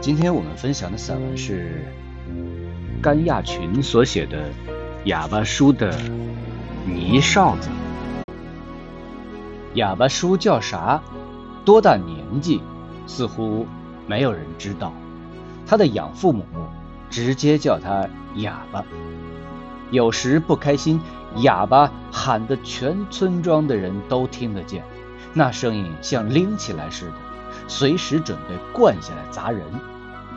今天我们分享的散文是甘亚群所写的《哑巴叔的泥哨子》。哑巴叔叫啥？多大年纪？似乎没有人知道。他的养父母直接叫他哑巴。有时不开心，哑巴喊得全村庄的人都听得见，那声音像拎起来似的，随时准备灌下来砸人。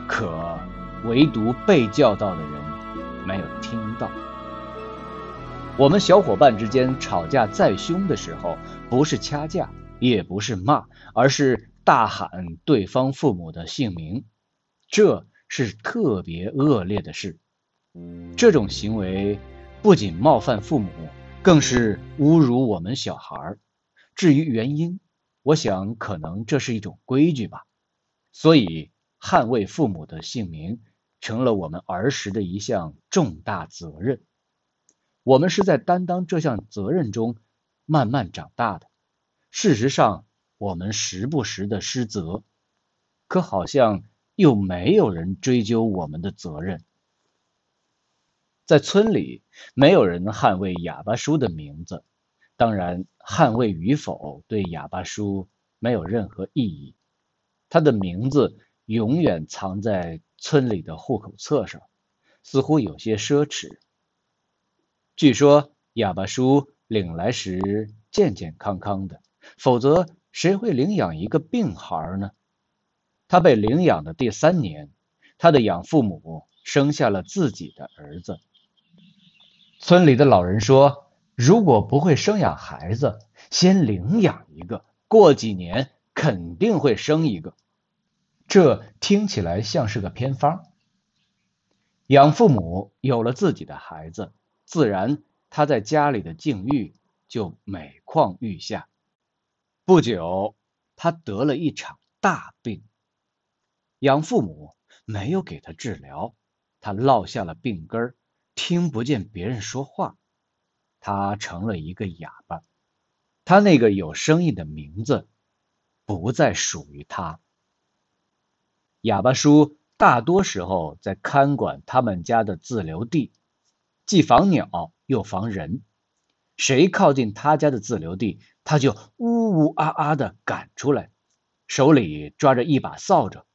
可唯独被叫到的人没有听到。我们小伙伴之间吵架再凶的时候，不是掐架，也不是骂，而是大喊对方父母的姓名。这是特别恶劣的事。这种行为不仅冒犯父母，更是侮辱我们小孩。至于原因，我想可能这是一种规矩吧。所以。捍卫父母的姓名，成了我们儿时的一项重大责任。我们是在担当这项责任中慢慢长大的。事实上，我们时不时的失责，可好像又没有人追究我们的责任。在村里，没有人捍卫哑巴叔的名字。当然，捍卫与否对哑巴叔没有任何意义。他的名字。永远藏在村里的户口册上，似乎有些奢侈。据说哑巴叔领来时健健康康的，否则谁会领养一个病孩呢？他被领养的第三年，他的养父母生下了自己的儿子。村里的老人说，如果不会生养孩子，先领养一个，过几年肯定会生一个。这听起来像是个偏方。养父母有了自己的孩子，自然他在家里的境遇就每况愈下。不久，他得了一场大病。养父母没有给他治疗，他落下了病根听不见别人说话，他成了一个哑巴。他那个有声音的名字，不再属于他。哑巴叔大多时候在看管他们家的自留地，既防鸟又防人。谁靠近他家的自留地，他就呜呜啊啊的赶出来，手里抓着一把扫帚，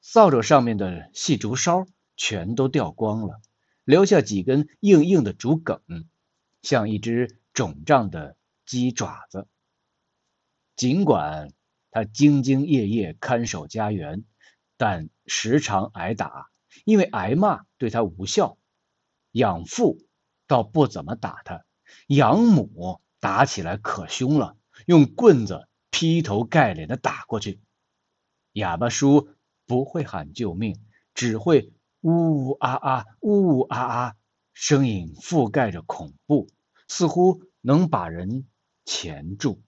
扫帚上面的细竹梢全都掉光了，留下几根硬硬的竹梗，像一只肿胀的鸡爪子。尽管他兢兢业业看守家园。但时常挨打，因为挨骂对他无效。养父倒不怎么打他，养母打起来可凶了，用棍子劈头盖脸的打过去。哑巴叔不会喊救命，只会呜呜啊啊，呜呜啊啊，声音覆盖着恐怖，似乎能把人钳住。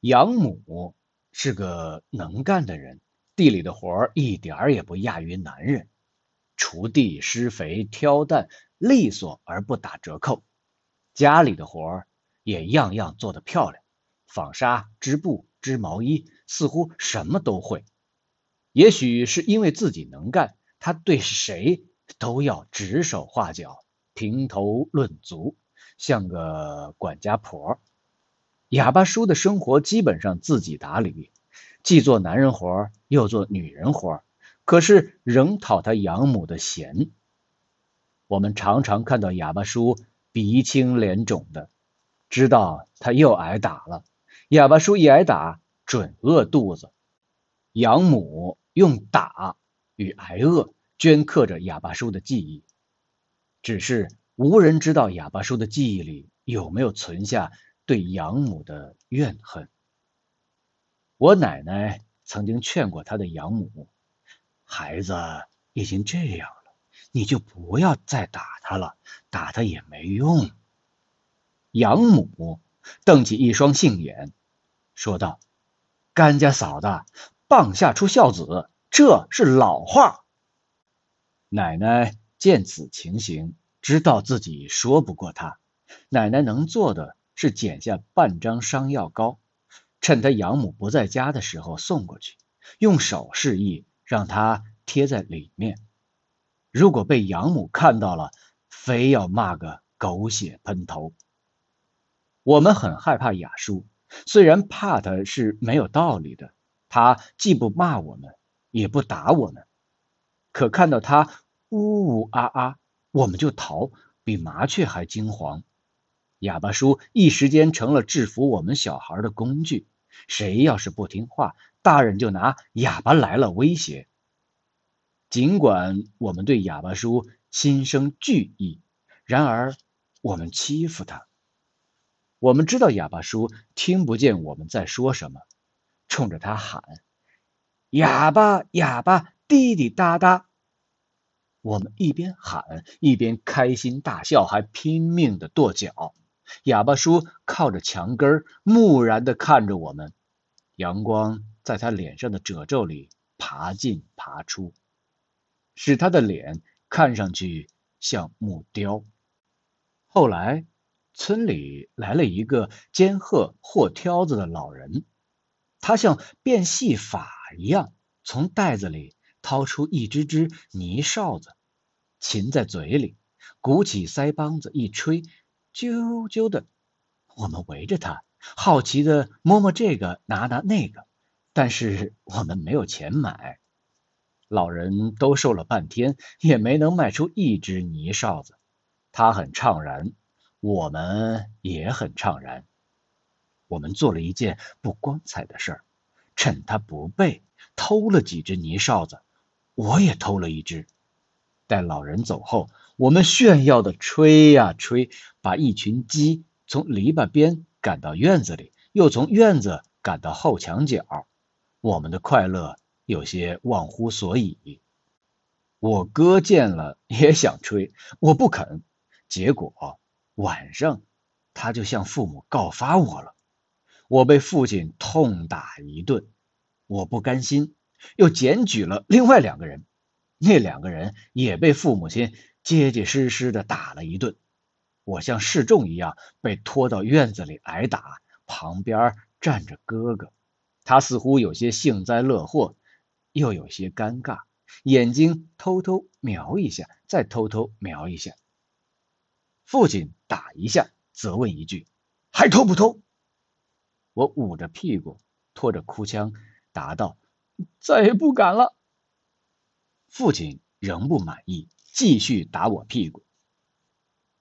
养母是个能干的人。地里的活一点儿也不亚于男人，锄地、施肥、挑担，利索而不打折扣。家里的活也样样做得漂亮，纺纱、织布、织毛衣，似乎什么都会。也许是因为自己能干，他对谁都要指手画脚、评头论足，像个管家婆。哑巴叔的生活基本上自己打理。既做男人活又做女人活可是仍讨他养母的嫌。我们常常看到哑巴叔鼻青脸肿的，知道他又挨打了。哑巴叔一挨打，准饿肚子。养母用打与挨饿镌刻着哑巴叔的记忆，只是无人知道哑巴叔的记忆里有没有存下对养母的怨恨。我奶奶曾经劝过她的养母：“孩子已经这样了，你就不要再打他了，打他也没用。”养母瞪起一双杏眼，说道：“甘家嫂子，棒下出孝子，这是老话。”奶奶见此情形，知道自己说不过他，奶奶能做的是剪下半张伤药膏。趁他养母不在家的时候送过去，用手示意让他贴在里面。如果被养母看到了，非要骂个狗血喷头。我们很害怕雅叔，虽然怕他是没有道理的，他既不骂我们，也不打我们，可看到他呜呜啊啊，我们就逃，比麻雀还惊惶。哑巴叔一时间成了制服我们小孩的工具。谁要是不听话，大人就拿哑巴来了威胁。尽管我们对哑巴叔心生惧意，然而我们欺负他。我们知道哑巴叔听不见我们在说什么，冲着他喊：“哑巴，哑巴，滴滴答答。”我们一边喊一边开心大笑，还拼命的跺脚。哑巴叔靠着墙根木然的看着我们，阳光在他脸上的褶皱里爬进爬出，使他的脸看上去像木雕。后来，村里来了一个肩鹤或挑子的老人，他像变戏法一样，从袋子里掏出一只只泥哨子，擒在嘴里，鼓起腮帮子一吹。啾啾的，我们围着他，好奇的摸摸这个，拿拿那个，但是我们没有钱买。老人兜售了半天，也没能卖出一只泥哨子。他很怅然，我们也很怅然。我们做了一件不光彩的事儿，趁他不备，偷了几只泥哨子。我也偷了一只。待老人走后，我们炫耀的吹呀吹，把一群鸡从篱笆边赶到院子里，又从院子赶到后墙角。我们的快乐有些忘乎所以。我哥见了也想吹，我不肯。结果晚上他就向父母告发我了，我被父亲痛打一顿。我不甘心，又检举了另外两个人。那两个人也被父母亲结结实实的打了一顿，我像示众一样被拖到院子里挨打，旁边站着哥哥，他似乎有些幸灾乐祸，又有些尴尬，眼睛偷偷瞄一下，再偷偷瞄一下。父亲打一下，责问一句：“还偷不偷？”我捂着屁股，拖着哭腔答道：“再也不敢了。”父亲仍不满意，继续打我屁股。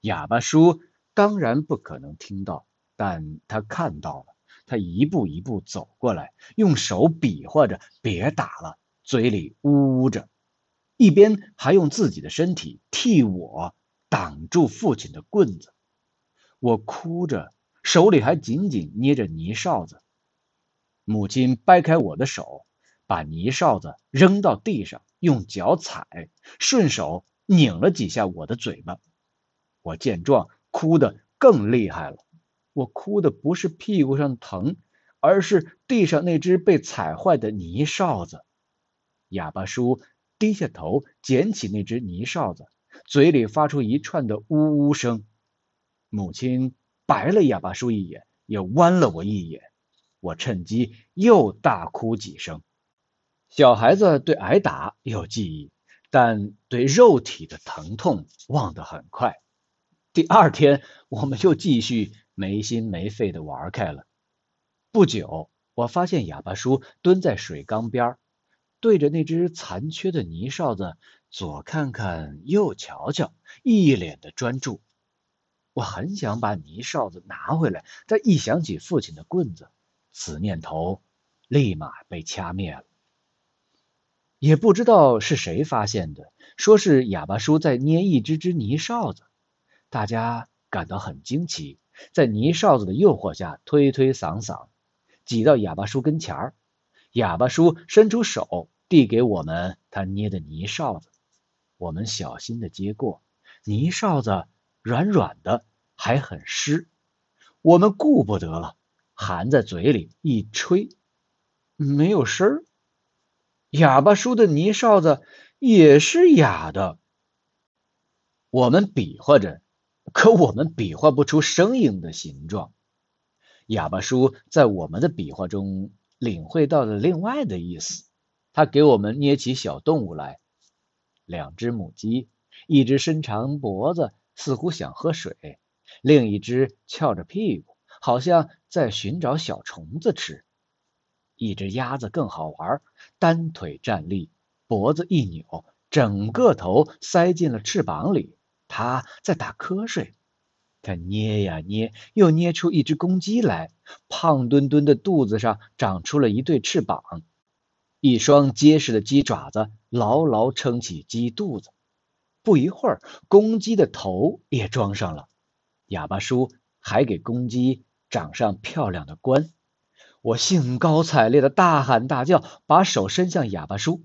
哑巴叔当然不可能听到，但他看到了。他一步一步走过来，用手比划着别打了，嘴里呜呜着，一边还用自己的身体替我挡住父亲的棍子。我哭着，手里还紧紧捏着泥哨子。母亲掰开我的手，把泥哨子扔到地上。用脚踩，顺手拧了几下我的嘴巴。我见状，哭得更厉害了。我哭的不是屁股上疼，而是地上那只被踩坏的泥哨子。哑巴叔低下头捡起那只泥哨子，嘴里发出一串的呜呜声。母亲白了哑巴叔一眼，也剜了我一眼。我趁机又大哭几声。小孩子对挨打有记忆，但对肉体的疼痛忘得很快。第二天，我们又继续没心没肺的玩开了。不久，我发现哑巴叔蹲在水缸边，对着那只残缺的泥哨子左看看右瞧瞧，一脸的专注。我很想把泥哨子拿回来，但一想起父亲的棍子，此念头立马被掐灭了。也不知道是谁发现的，说是哑巴叔在捏一只只泥哨子，大家感到很惊奇，在泥哨子的诱惑下推推搡搡，挤到哑巴叔跟前儿。哑巴叔伸出手递给我们他捏的泥哨子，我们小心的接过，泥哨子软软的，还很湿，我们顾不得了，含在嘴里一吹，没有声儿。哑巴叔的泥哨子也是哑的。我们比划着，可我们比划不出声音的形状。哑巴叔在我们的比划中领会到了另外的意思，他给我们捏起小动物来，两只母鸡，一只伸长脖子，似乎想喝水，另一只翘着屁股，好像在寻找小虫子吃。一只鸭子更好玩，单腿站立，脖子一扭，整个头塞进了翅膀里，它在打瞌睡。他捏呀捏，又捏出一只公鸡来，胖墩墩的肚子上长出了一对翅膀，一双结实的鸡爪子牢牢撑起鸡肚子。不一会儿，公鸡的头也装上了。哑巴叔还给公鸡长上漂亮的冠。我兴高采烈的大喊大叫，把手伸向哑巴叔。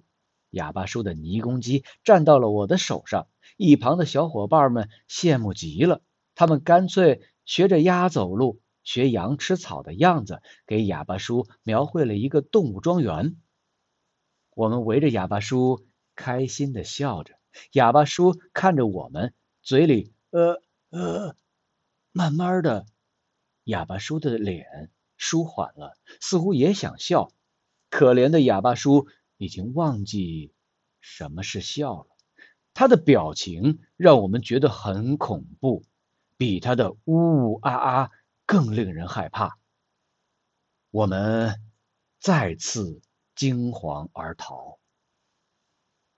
哑巴叔的泥公鸡站到了我的手上，一旁的小伙伴们羡慕极了。他们干脆学着鸭走路、学羊吃草的样子，给哑巴叔描绘了一个动物庄园。我们围着哑巴叔开心的笑着，哑巴叔看着我们，嘴里呃呃，慢慢的，哑巴叔的脸舒缓了，似乎也想笑。可怜的哑巴叔已经忘记什么是笑了，他的表情让我们觉得很恐怖。比他的呜呜啊啊更令人害怕。我们再次惊惶而逃。